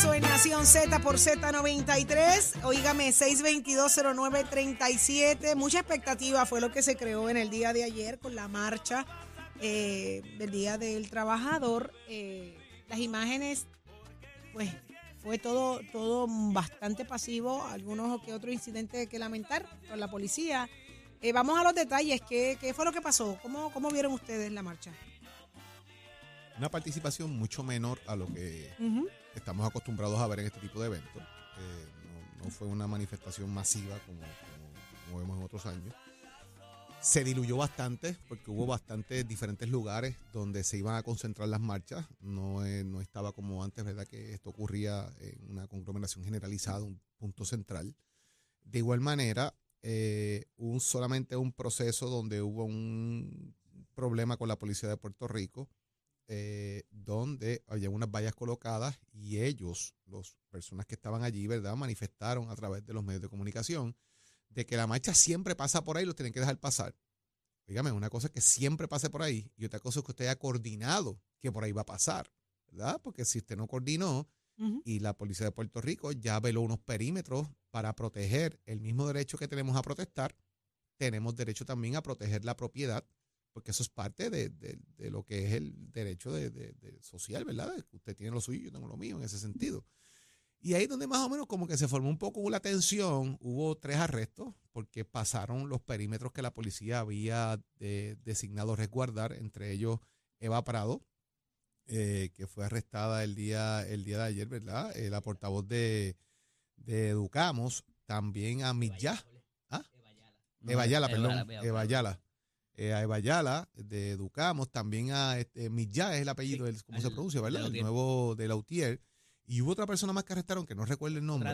regreso en Nación Z por Z93. Oígame, 6220937. Mucha expectativa fue lo que se creó en el día de ayer con la marcha eh, del Día del Trabajador. Eh, las imágenes, pues, fue todo, todo bastante pasivo. Algunos que otros incidentes que lamentar con la policía. Eh, vamos a los detalles. ¿Qué, ¿Qué, fue lo que pasó? ¿Cómo, ¿Cómo vieron ustedes la marcha? Una participación mucho menor a lo que estamos acostumbrados a ver en este tipo de eventos. Eh, no, fue una manifestación masiva como, vemos en otros años. Se diluyó bastante porque hubo bastantes diferentes lugares donde se iban a concentrar las marchas. No, eh, no estaba como antes, ¿verdad? Que esto ocurría en una conglomeración generalizada, un punto central. De igual manera, eh, un, solamente un proceso donde hubo un problema con la policía de Puerto Rico eh, donde había unas vallas colocadas y ellos, las personas que estaban allí, ¿verdad?, manifestaron a través de los medios de comunicación de que la marcha siempre pasa por ahí, los tienen que dejar pasar. Dígame, una cosa es que siempre pase por ahí y otra cosa es que usted haya coordinado que por ahí va a pasar, ¿verdad? Porque si usted no coordinó y la policía de Puerto Rico ya veló unos perímetros para proteger el mismo derecho que tenemos a protestar, tenemos derecho también a proteger la propiedad porque eso es parte de, lo que es el derecho de, social, ¿verdad? Usted tiene lo suyo, yo tengo lo mío en ese sentido. Y ahí donde más o menos como que se formó un poco la tensión, hubo tres arrestos porque pasaron los perímetros que la policía había designado resguardar, entre ellos Eva Prado, eh, que fue arrestada el día, el día de ayer, ¿verdad? Eh, la portavoz de, Educamos, también a Millá. ¿Ah? Eva Yala, perdón. Eva Yala eh, a Evayala de Educamos, también a este, Millá es el apellido, ¿cómo se pronuncia, verdad? El nuevo de Lautier. Y hubo otra persona más que arrestaron, que no recuerdo el nombre.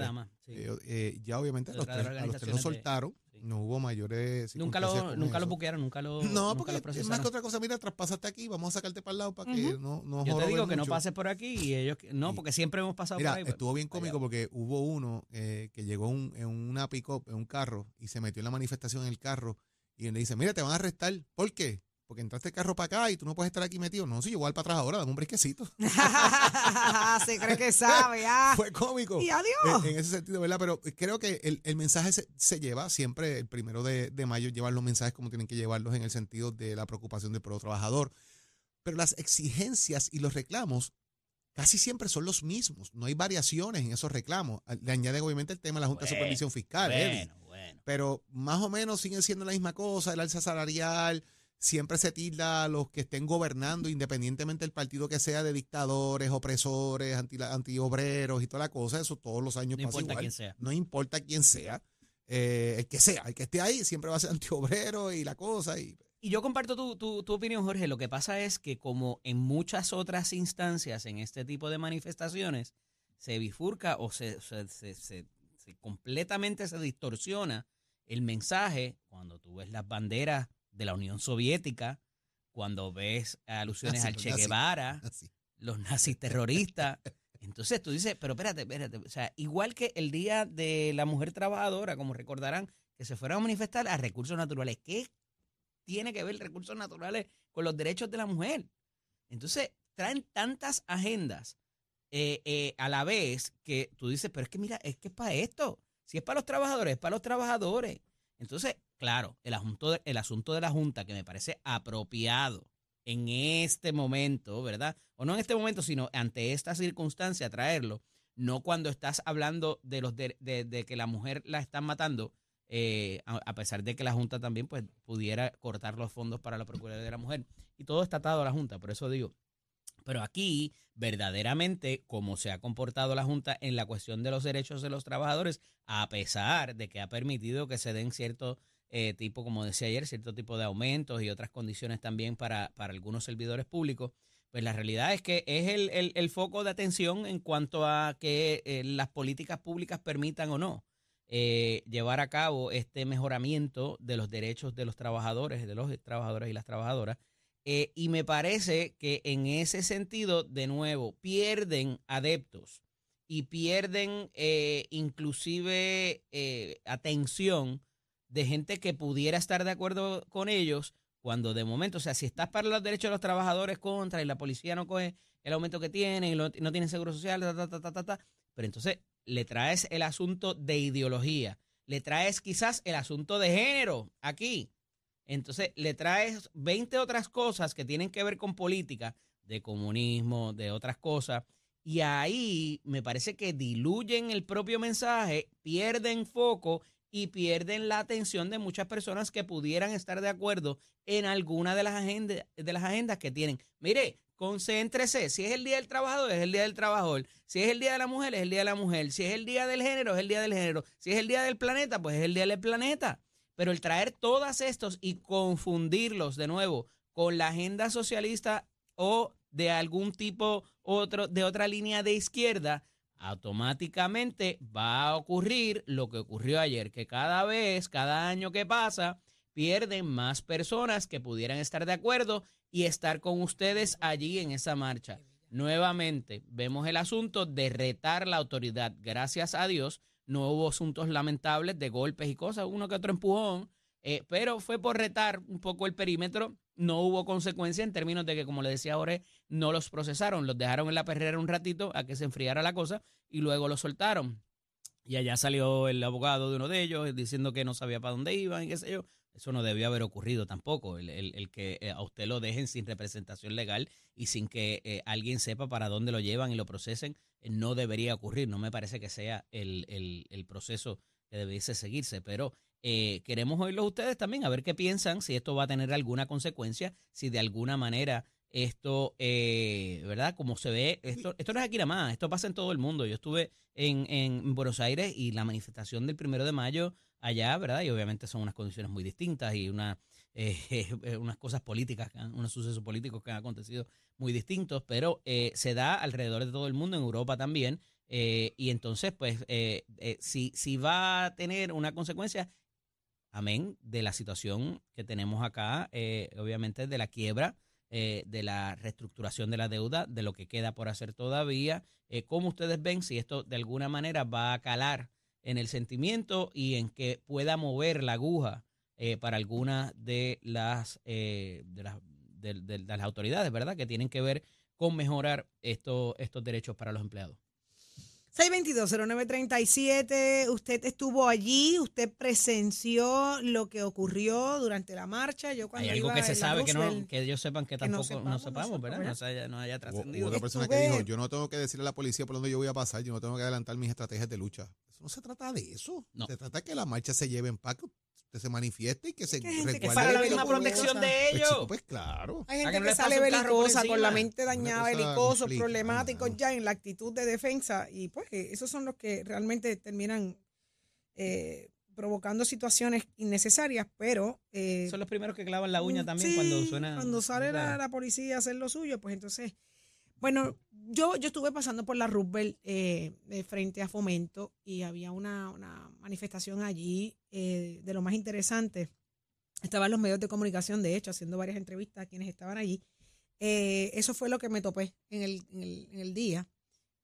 Eh, eh, ya obviamente a los, tres, a los tres lo soltaron. No hubo mayores. Nunca lo, nunca lo buquearon, nunca lo. No, porque es más que otra cosa. Mira, traspasaste aquí, vamos a sacarte para el lado para que no, no Yo te digo que no pases por aquí y ellos. No, porque siempre hemos pasado por ahí. Pues. Estuvo bien cómico porque hubo uno que llegó en una pick-up, en un carro, y se metió en la manifestación en el carro y le dice, mira, te van a arrestar. ¿Por qué? Porque entraste el carro para acá y tú no puedes estar aquí metido. No, si yo voy para atrás ahora, dame un brisquecito. se cree que sabe, ah. Fue cómico. Y adiós. En, ese sentido, ¿verdad? Pero creo que el, mensaje se, lleva siempre, el primero de, mayo, llevar los mensajes como tienen que llevarlos en el sentido de la preocupación del pueblo trabajador. Pero las exigencias y los reclamos casi siempre son los mismos. No hay variaciones en esos reclamos. Le añade obviamente el tema de la Junta de Supervisión Fiscal. Bueno, pero más o menos siguen siendo la misma cosa, el alza salarial, siempre se tilda a los que estén gobernando, independientemente del partido que sea, de dictadores, opresores, anti, antiobreros y toda la cosa, eso todos los años no importa quién sea. No importa quién sea, eh, el que sea, el que esté ahí siempre va a ser antiobrero y la cosa. Y, y yo comparto tu, tu, tu, opinión, Jorge. Lo que pasa es que como en muchas otras instancias, en este tipo de manifestaciones, se bifurca o se, se, se completamente se distorsiona el mensaje cuando tú ves las banderas de la Unión Soviética, cuando ves alusiones al Che Guevara, los nazis terroristas. Entonces tú dices, pero espérate, espérate. O sea, igual que el Día de la Mujer Trabajadora, como recordarán, que se fueron a manifestar a recursos naturales. ¿Qué tiene que ver recursos naturales con los derechos de la mujer? Entonces, traen tantas agendas eh, eh, a la vez que tú dices, pero es que mira, es que es para esto. Si es para los trabajadores, es para los trabajadores. Entonces, claro, el asunto, de, el asunto de la Junta que me parece apropiado en este momento, ¿verdad? O no en este momento, sino ante esta circunstancia, traerlo, no cuando estás hablando de los de, que la mujer la están matando, eh, a, pesar de que la Junta también pues, pudiera cortar los fondos para la Procuraduría de la Mujer. Y todo está atado a la Junta, por eso digo, pero aquí, verdaderamente, como se ha comportado la Junta en la cuestión de los derechos de los trabajadores, a pesar de que ha permitido que se den cierto eh, tipo, como decía ayer, cierto tipo de aumentos y otras condiciones también para, para algunos servidores públicos, pues la realidad es que es el, el, foco de atención en cuanto a que eh, las políticas públicas permitan o no eh, llevar a cabo este mejoramiento de los derechos de los trabajadores, de los trabajadores y las trabajadoras eh, y me parece que en ese sentido, de nuevo, pierden adeptos y pierden eh, inclusive eh, atención de gente que pudiera estar de acuerdo con ellos cuando de momento, o sea, si estás para los derechos de los trabajadores contra y la policía no coge el aumento que tienen, y no, tienen seguro social, ta, ta, ta, ta. Pero entonces le traes el asunto de ideología, le traes quizás el asunto de género aquí. Entonces le traes 20 otras cosas que tienen que ver con política, de comunismo, de otras cosas. Y ahí me parece que diluyen el propio mensaje, pierden foco y pierden la atención de muchas personas que pudieran estar de acuerdo en alguna de las agendas, de las agendas que tienen. Mire, concéntrese. Si es el Día del Trabajador, es el Día del Trabajador. Si es el Día de la Mujer, es el Día de la Mujer. Si es el Día del Género, es el Día del Género. Si es el Día del Planeta, pues es el Día del Planeta. Pero el traer todas estos y confundirlos de nuevo con la agenda socialista o de algún tipo otro de otra línea de izquierda, automáticamente va a ocurrir lo que ocurrió ayer, que cada vez, cada año que pasa, pierden más personas que pudieran estar de acuerdo y estar con ustedes allí en esa marcha. Nuevamente, vemos el asunto de retar la autoridad. Gracias a Dios, no hubo asuntos lamentables de golpes y cosas, uno que otro empujón, eh, pero fue por retar un poco el perímetro. No hubo consecuencia en términos de que, como le decía ahora, no los procesaron, los dejaron en la perrera un ratito a que se enfriara la cosa y luego los soltaron. Y allá salió el abogado de uno de ellos diciendo que no sabía para dónde iban y qué sé yo. Eso no debió haber ocurrido tampoco, el, el, el que eh, a usted lo dejen sin representación legal y sin que eh, alguien sepa para dónde lo llevan y lo procesen, eh, no debería ocurrir. No me parece que sea el, el proceso que debiese seguirse, pero eh, queremos oírlos ustedes también, a ver qué piensan, si esto va a tener alguna consecuencia, si de alguna manera esto, eh, ¿verdad? Como se ve, esto, esto no es aquí nada más, esto pasa en todo el mundo. Yo estuve en, en Buenos Aires y la manifestación del primero de mayo allá, ¿verdad? Y obviamente son unas condiciones muy distintas y una, eh, unas cosas políticas, unos sucesos políticos que han acontecido muy distintos, pero eh, se da alrededor de todo el mundo, en Europa también. Eh, y entonces, pues, si, si va a tener una consecuencia, amén, de la situación que tenemos acá, obviamente de la quiebra, de la reestructuración de la deuda, de lo que queda por hacer todavía. ¿Cómo ustedes ven si esto de alguna manera va a calar en el sentimiento y en que pueda mover la aguja eh, para algunas de las, eh, de, las, de, las autoridades, ¿verdad? Que tienen que ver con mejorar estos estos derechos para los empleados. 622-0937, usted estuvo allí, usted presenció lo que ocurrió durante la marcha. Yo cuando Hay algo que se sabe, que, no, que ellos sepan que tampoco no sepamos, ¿verdad? No, haya, no haya trascendido. Otra persona que dijo, yo no tengo que decirle a la policía por dónde yo voy a pasar, yo no tengo que adelantar mis estrategias de lucha. Eso no se trata de eso. Se trata de que la marcha se lleve en paz, que se manifieste y que se recuerde. Que para la misma protección de pues, ellos. Pues, claro. Hay gente que, sale belicosa, con la mente dañada, belicosos, problemáticos ya en la actitud de defensa. Y pues esos son los que realmente terminan eh, provocando situaciones innecesarias, pero... Eh, son los primeros que clavan la uña también cuando suena... Cuando sale la, la, policía a hacer lo suyo, pues entonces... Bueno, yo, yo estuve pasando por la Roosevelt eh, frente a Fomento y había una, una manifestación allí eh, de lo más interesante. Estaban los medios de comunicación, de hecho, haciendo varias entrevistas a quienes estaban allí. Eh, eso fue lo que me topé en el, en el, en el día.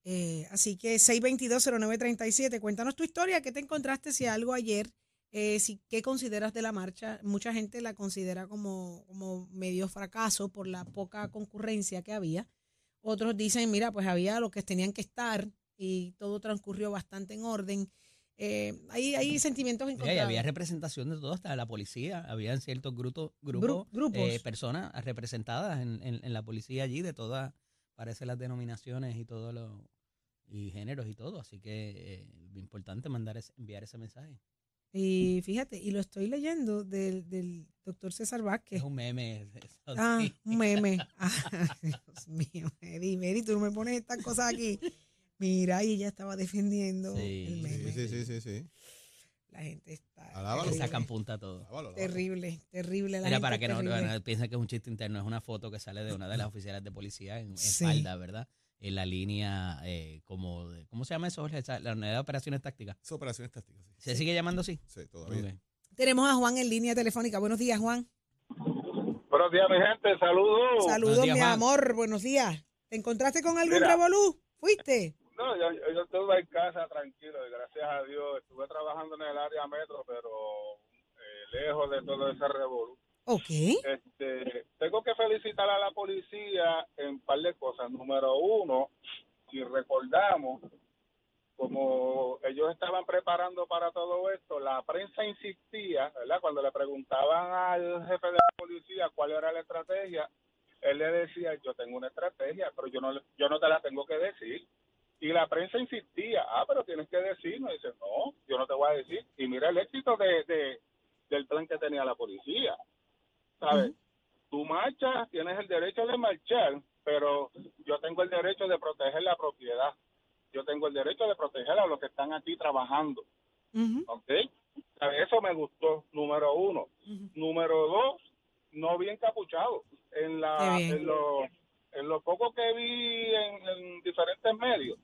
Eh, así que 6220937, cuéntanos tu historia, ¿qué te encontraste si algo ayer? Eh, si, ¿Qué consideras de la marcha? Mucha gente la considera como, como medio fracaso por la poca concurrencia que había. Otros dicen, mira, pues había lo que tenían que estar y todo transcurrió bastante en orden. Eh, hay, hay sentimientos encontrados. había representación de todo, hasta de la policía. Habían ciertos grupos, grupos, eh, personas representadas en, en, la policía allí, de todas, parece las denominaciones y todos los y géneros y todo. Así que es eh, importante mandar enviar ese mensaje. Y fíjate, y lo estoy leyendo del, del doctor César Vázquez. Es un meme. Ah, un meme. Ah, Dios mío, Eddie, Eddie, tú me pones estas cosas aquí. Mira, y ella estaba defendiendo el meme. Sí, sí, sí, sí. La gente está. Alábalo. Sacan punta todo. Terrible, terrible. La Mira, para que no, no, piensen que es un chiste interno, es una foto que sale de una de las oficiales de policía en, en falda, ¿verdad? En la línea eh, como de, ¿cómo se llama eso, La unidad de operaciones tácticas. Es operaciones tácticas, sí. ¿Se sigue llamando así? Sí, todavía. Tenemos a Juan en línea telefónica. Buenos días, Juan. Buenos días, mi gente. Saludos. Saludos, mi amor. Buenos días. ¿Te encontraste con algún revolú? ¿Fuiste? No, yo, yo, estuve en casa tranquilo y gracias a Dios. Estuve trabajando en el área metro, pero eh, lejos de todo ese revolú. Ok. Este, tengo que felicitar a la policía en un par de cosas. Número uno, si recordamos, como ellos estaban preparando para todo esto, la prensa insistía, ¿verdad? Cuando le preguntaban al jefe de la policía cuál era la estrategia, él le decía, yo tengo una estrategia, pero yo no, yo no te la tengo que decir. Y la prensa insistía, ah, pero tienes que decirnos. Y dice, no, yo no te voy a decir. Y mira el éxito de, de del plan que tenía la policía. ¿Sabes? Tú marchas, tienes el derecho de marchar, pero yo tengo el derecho de proteger la propiedad. Yo tengo el derecho de proteger a los que están aquí trabajando. ¿Ok? Eso me gustó, número uno. Número dos, no vi encapuchado. En, la, bien. en, lo, en lo poco que vi en, en diferentes medios,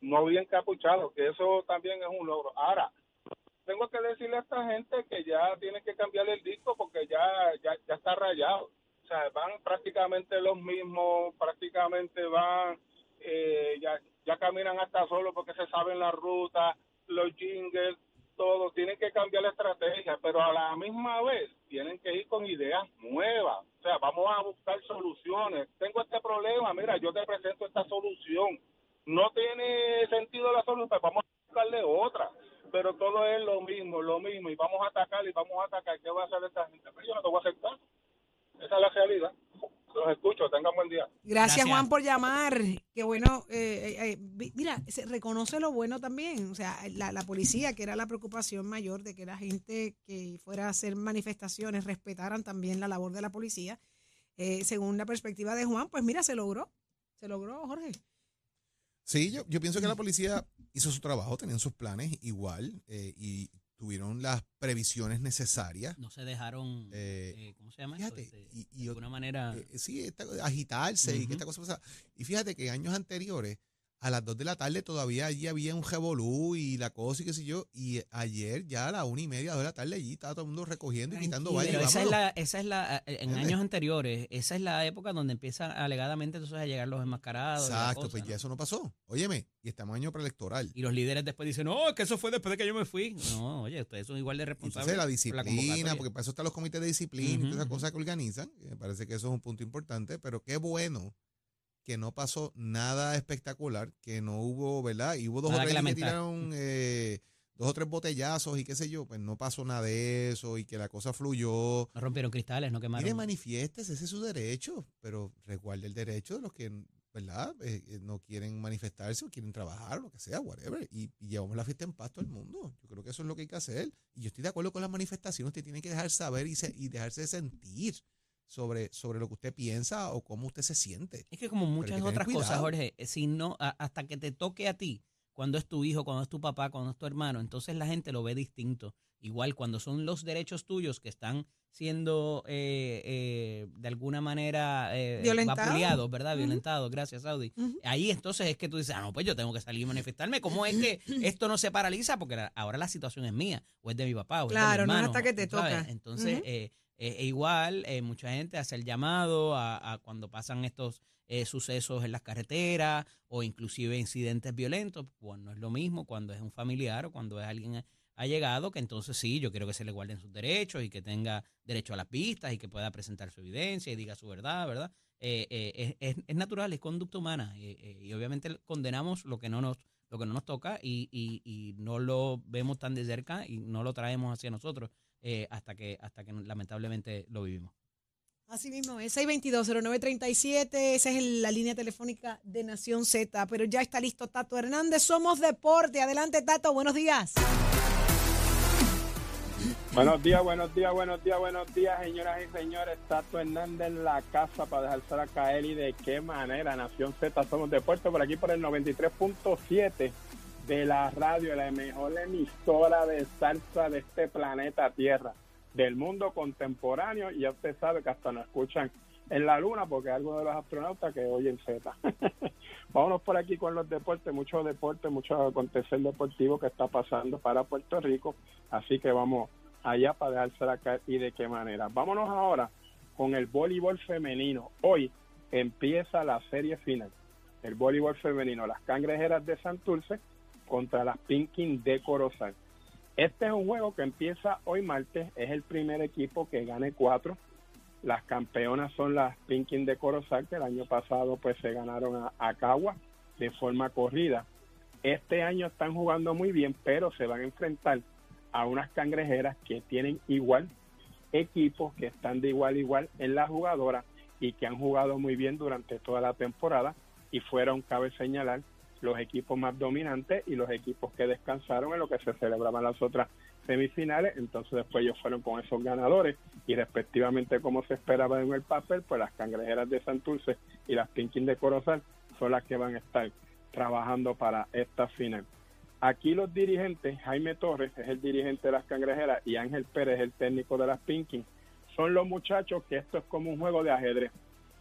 no vi encapuchado, que eso también es un logro. Ahora, tengo que decirle a esta gente que ya tienen que cambiar el disco porque ya, ya, ya está rayado. O sea, van prácticamente los mismos, prácticamente van, eh, ya, ya caminan hasta solo porque se saben la ruta, los jingles, todo. Tienen que cambiar la estrategia, pero a la misma vez tienen que ir con ideas nuevas. O sea, vamos a buscar soluciones. Tengo este problema, mira, yo te presento esta solución. No tiene sentido la solución, pues vamos a buscarle otra. Pero todo es lo mismo, lo mismo, y vamos a atacar y vamos a atacar. ¿Qué va a hacer esta gente? Pero yo no te voy a aceptar. Esa es la realidad. Los escucho, tengan buen día. Gracias, Gracias. Juan, por llamar. Qué bueno. eh, eh, eh, mira, se reconoce lo bueno también. O sea, la, la policía, que era la preocupación mayor de que la gente que fuera a hacer manifestaciones respetaran también la labor de la policía. Eh, según la perspectiva de Juan, pues mira, se logró. Se logró, Jorge. Sí, yo, yo pienso que la policía hizo su trabajo, tenían sus planes igual eh, y tuvieron las previsiones necesarias. No se dejaron, Eh, eh, ¿cómo se llama Fíjate? Este, y, y de alguna manera, eh, sí, esta- agitarse y que esta cosa pasara. Y fíjate que años anteriores, a las 2 de la tarde todavía allí había un revolú y la cosa y qué sé yo. Y ayer ya a las una y media, dos de la tarde allí estaba todo el mundo recogiendo y quitando vallas. pero esa es, la, esa es la, eh, en ¿Entiendes? años anteriores, esa es la época donde empiezan alegadamente entonces a llegar los enmascarados. Exacto, cosa, pues ¿no? ya eso no pasó. Óyeme, y estamos en año preelectoral. Y los líderes después dicen, no, es que eso fue después de que yo me fui. No, oye, ustedes son igual de responsables. Entonces la por disciplina, porque para eso están los comités de disciplina y todas esas cosas que organizan. Me parece que eso es un punto importante, pero qué bueno que no pasó nada espectacular, que no hubo, ¿verdad? Y hubo dos Nada o que tres que lamentar. tiraron eh, dos o tres botellazos y qué sé yo, pues no pasó nada de eso y que la cosa fluyó. No rompieron cristales, no quemaron. Mire, manifiéstese, ese es su derecho, pero resguarde el derecho de los que, ¿verdad? Eh, eh, no quieren manifestarse o quieren trabajar lo que sea, whatever. Y, y llevamos la fiesta en paz todo el mundo. Yo creo que eso es lo que hay que hacer. Y yo estoy de acuerdo con las manifestaciones. Usted tiene que dejar saber y, se- y dejarse sentir sobre, sobre lo que usted piensa o cómo usted se siente. Es que como muchas que otras cosas. Jorge, eh, si no, a- hasta que te toque a ti, cuando es tu hijo, cuando es tu papá, cuando es tu hermano, entonces la gente lo ve distinto. Igual cuando son los derechos tuyos que están siendo eh, eh, de alguna manera eh, vapuleados, ¿verdad? Ujú. Violentados, gracias, Saudi. Ahí entonces es que tú dices, ah, no, pues yo tengo que salir y manifestarme. ¿Cómo es que esto no se paraliza? Porque ahora la situación es mía, o es de mi papá, o es de mi Claro, no es hermano, hasta que te toca. Entonces, eh, eh, e igual, eh, mucha gente hace el llamado a, a cuando pasan estos eh, sucesos en las carreteras o inclusive incidentes violentos, pues no es lo mismo cuando es un familiar o cuando es alguien allegado, que entonces sí, yo quiero que se le guarden sus derechos y que tenga derecho a las pistas y que pueda presentar su evidencia y diga su verdad, ¿verdad? Eh, eh, es, es- natural, es conducta humana eh, eh, y obviamente condenamos lo que no nos lo que no nos toca y, y- y no lo vemos tan de cerca y no lo traemos hacia nosotros eh, hasta que hasta que lamentablemente lo vivimos. Así mismo, es 622-0937, esa es el- la línea telefónica de Nación Z, pero ya está listo Tato Hernández, somos deporte, adelante Tato, buenos días. Buenos días, buenos días, buenos días, buenos días, señoras y señores. Tato Hernández en la casa para dejársela caer y de qué manera. Nación Z, somos deporte por aquí por el 93.7 de la radio, la mejor emisora de salsa de este planeta Tierra, del mundo contemporáneo. Y ya usted sabe que hasta nos escuchan en la luna porque algunos de los astronautas que oyen Z. Vámonos por aquí con los deportes, mucho deporte, mucho acontecer deportivo que está pasando para Puerto Rico. Así que vamos allá para dejársela caer y de qué manera. Vámonos ahora con el voleibol femenino. Hoy empieza la serie final. El voleibol femenino, las cangrejeras de Santurce contra las Pinkin de Corozal. Este es un juego que empieza hoy martes, es el primer equipo que gane cuatro. Las campeonas son las Pinkin de Corozal, que el año pasado pues se ganaron a, a de forma corrida. Este año están jugando muy bien, pero se van a enfrentar a unas cangrejeras que tienen igual equipos, que están de igual a igual en la jugadora y que han jugado muy bien durante toda la temporada y fueron, cabe señalar, los equipos más dominantes y los equipos que descansaron en lo que se celebraban las otras semifinales, entonces después ellos fueron con esos ganadores y respectivamente como se esperaba en el papel, pues las cangrejeras de Santurce y las Pinkin de Corozal son las que van a estar trabajando para esta final. Aquí los dirigentes, Jaime Torres es el dirigente de las cangrejeras y Ángel Pérez el técnico de las Pinkin, son los muchachos que esto es como un juego de ajedrez.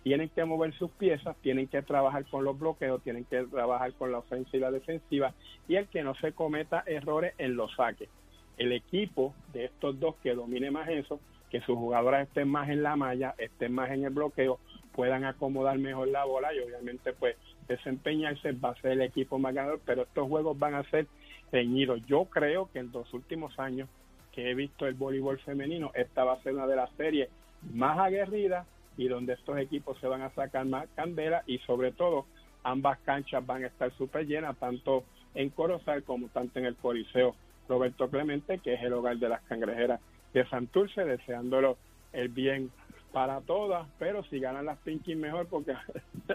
Tienen que mover sus piezas, tienen que trabajar con los bloqueos, tienen que trabajar con la ofensiva y la defensiva y el que no se cometa errores en los saques. El equipo de estos dos que domine más eso, que sus jugadoras estén más en la malla, estén más en el bloqueo, puedan acomodar mejor la bola y obviamente pues desempeñarse va a ser el equipo más ganador, pero estos juegos van a ser reñidos. Yo creo que en los últimos años que he visto el voleibol femenino, esta va a ser una de las series más aguerridas y donde estos equipos se van a sacar más candela y sobre todo ambas canchas van a estar súper llenas, tanto en Corozal como tanto en el Coliseo. Roberto Clemente, que es el hogar de las cangrejeras de Santurce, deseándolo el bien para todas, pero si ganan las Pinky mejor porque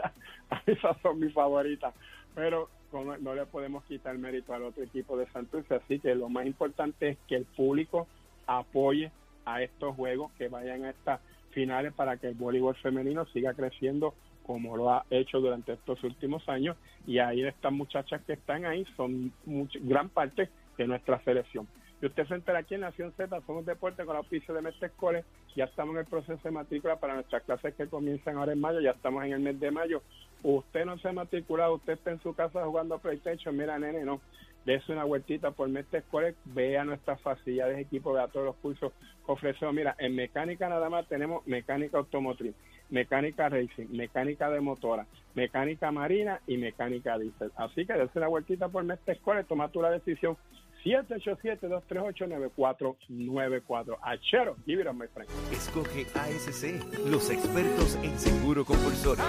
esas son mis favoritas, pero no le podemos quitar mérito al otro equipo de Santurce, así que lo más importante es que el público apoye a estos juegos, que vayan a estas finales para que el voleibol femenino siga creciendo como lo ha hecho durante estos últimos años. Y ahí estas muchachas que están ahí son gran parte de nuestra selección. Y usted se entera aquí en Nación Z, somos deporte con la oficio de Mestre Escoles, ya estamos en el proceso de matrícula para nuestras clases que comienzan ahora en mayo, ya estamos en el mes de mayo. Usted no se ha matriculado, usted está en su casa jugando a PlayStation, mira nene, no, dése una vueltita por Mestre Escoles, vea nuestras facilidades de equipo, vea todos los cursos que ofrecemos. Mira, en mecánica nada más tenemos mecánica automotriz, mecánica racing, mecánica de motora, mecánica marina y mecánica diésel. Así que dése una vueltita por Mestre Escoles, toma tú la decisión 787-238-9494. Achero, give it up, my friend. Escoge ASC, los expertos en seguro compulsorio.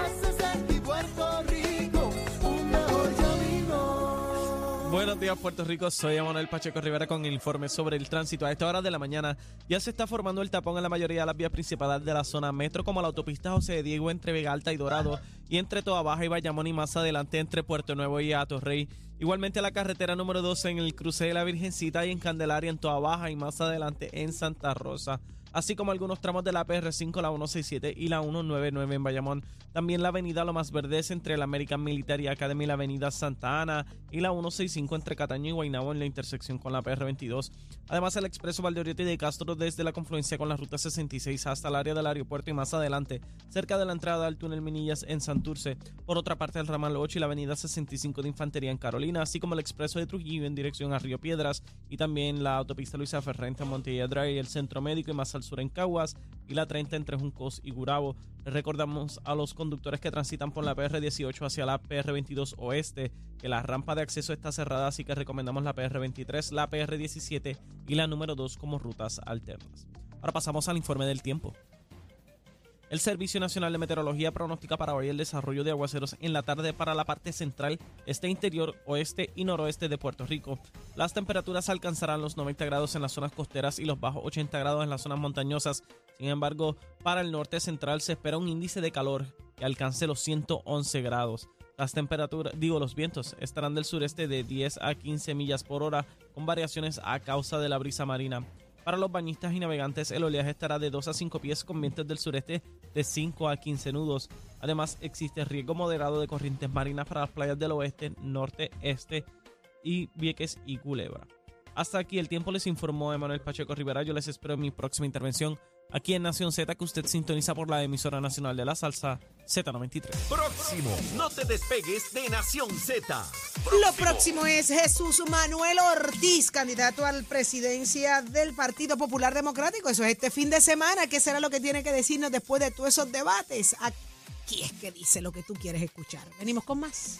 Buenos días, Puerto Rico. Soy Manuel Pacheco Rivera con el informe sobre el tránsito. A esta hora de la mañana ya se está formando el tapón en la mayoría de las vías principales de la zona metro, como la autopista José de Diego entre Vega Alta y Dorado, y entre Toa Baja y Bayamón, y más adelante entre Puerto Nuevo y Rey. Igualmente la carretera número 12 en el cruce de la Virgencita y en Candelaria en Toa Baja, y más adelante en Santa Rosa así como algunos tramos de la PR5, la 167 y la 199 en Bayamón. También la avenida Lomas Verdes entre la American Military Academy la avenida Santa Ana y la 165 entre Cataño y Guaynabo en la intersección con la PR22. Además, el expreso Valdeoriotti de Castro desde la confluencia con la ruta 66 hasta el área del aeropuerto y más adelante, cerca de la entrada al túnel Minillas en Santurce. Por otra parte, el ramal 8 y la avenida 65 de Infantería en Carolina, así como el expreso de Trujillo en dirección a Río Piedras y también la autopista Luisa Ferrente en Montelledra y el centro médico y más al sur en Caguas y la 30 entre Juncos y Gurabo. recordamos a los conductores que transitan por la PR18 hacia la PR22 oeste que la rampa de acceso está cerrada, así que recomendamos la PR23, la PR17 y la número 2 como rutas alternas. Ahora pasamos al informe del tiempo. El Servicio Nacional de Meteorología pronostica para hoy el desarrollo de aguaceros en la tarde para la parte central, este interior, oeste y noroeste de Puerto Rico. Las temperaturas alcanzarán los 90 grados en las zonas costeras y los bajos 80 grados en las zonas montañosas. Sin embargo, para el norte central se espera un índice de calor que alcance los 111 grados. Las temperaturas, digo, los vientos estarán del sureste de 10 a 15 millas por hora, con variaciones a causa de la brisa marina. Para los bañistas y navegantes, el oleaje estará de 2 a 5 pies con vientos del sureste de 5 a 15 nudos. Además, existe riesgo moderado de corrientes marinas para las playas del oeste, norte, este y Vieques y Culebra. Hasta aquí el tiempo les informó Emanuel Pacheco Rivera. Yo les espero en mi próxima intervención aquí en Nación Z que usted sintoniza por la emisora nacional de la salsa Z93. Próximo, no te despegues de Nación Z. Lo próximo es Jesús Manuel Ortiz, candidato a la presidencia del Partido Popular Democrático. Eso es este fin de semana. ¿Qué será lo que tiene que decirnos después de todos esos debates? Aquí es que dice lo que tú quieres escuchar. Venimos con más.